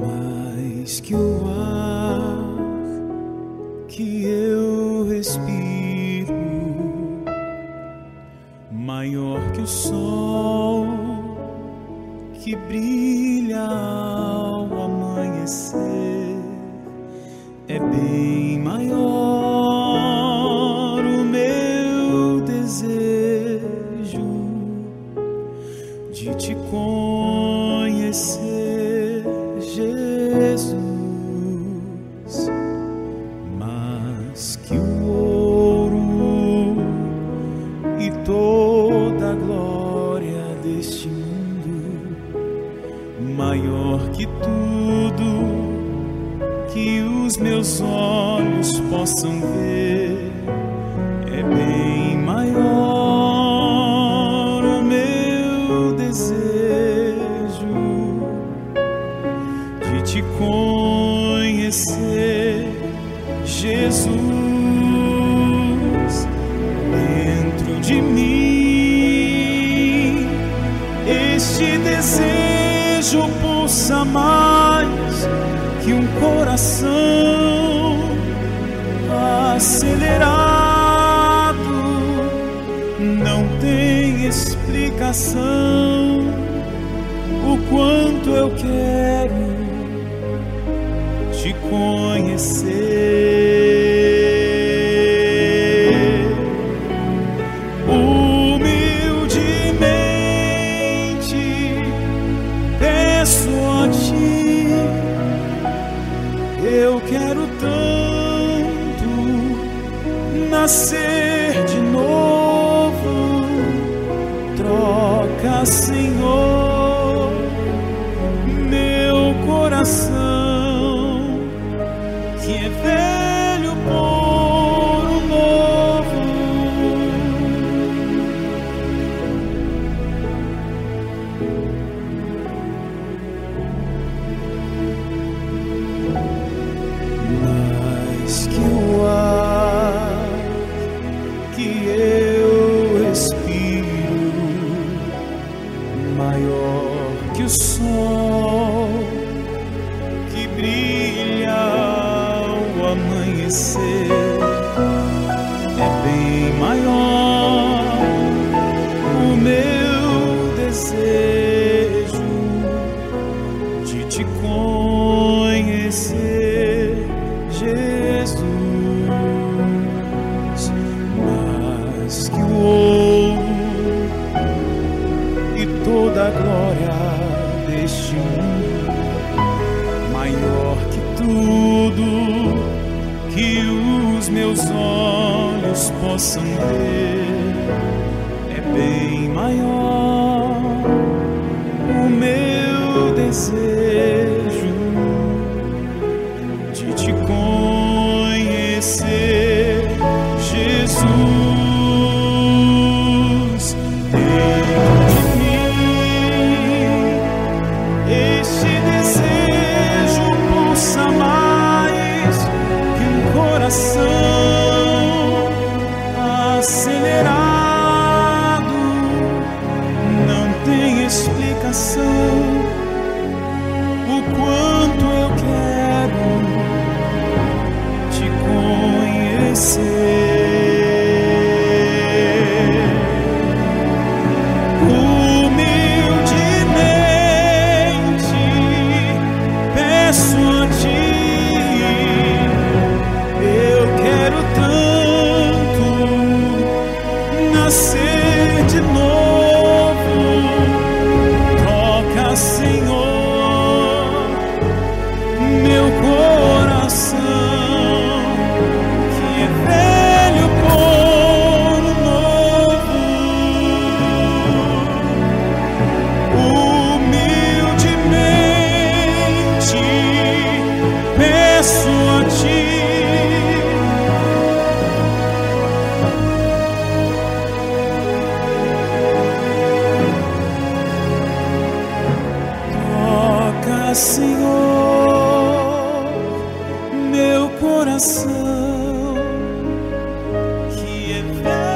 Mais que o ar que eu respiro, maior que o sol que brilha ao amanhecer, é bem conhecer, Jesus, mais que o ouro e toda a glória deste mundo, maior que tudo que os meus olhos possam ver, coração acelerado. Não tem explicação o quanto eu quero te conhecer. Humildemente peço a ti, eu quero tanto nascer de novo. Troca, Senhor, meu coração que é velho amanhecer, é bem maior o meu desejo de te conhecer, Jesus, mais que o ouro e toda a glória deste mundo, maior que tudo que os meus olhos possam ver, é bem maior o meu desejo see. give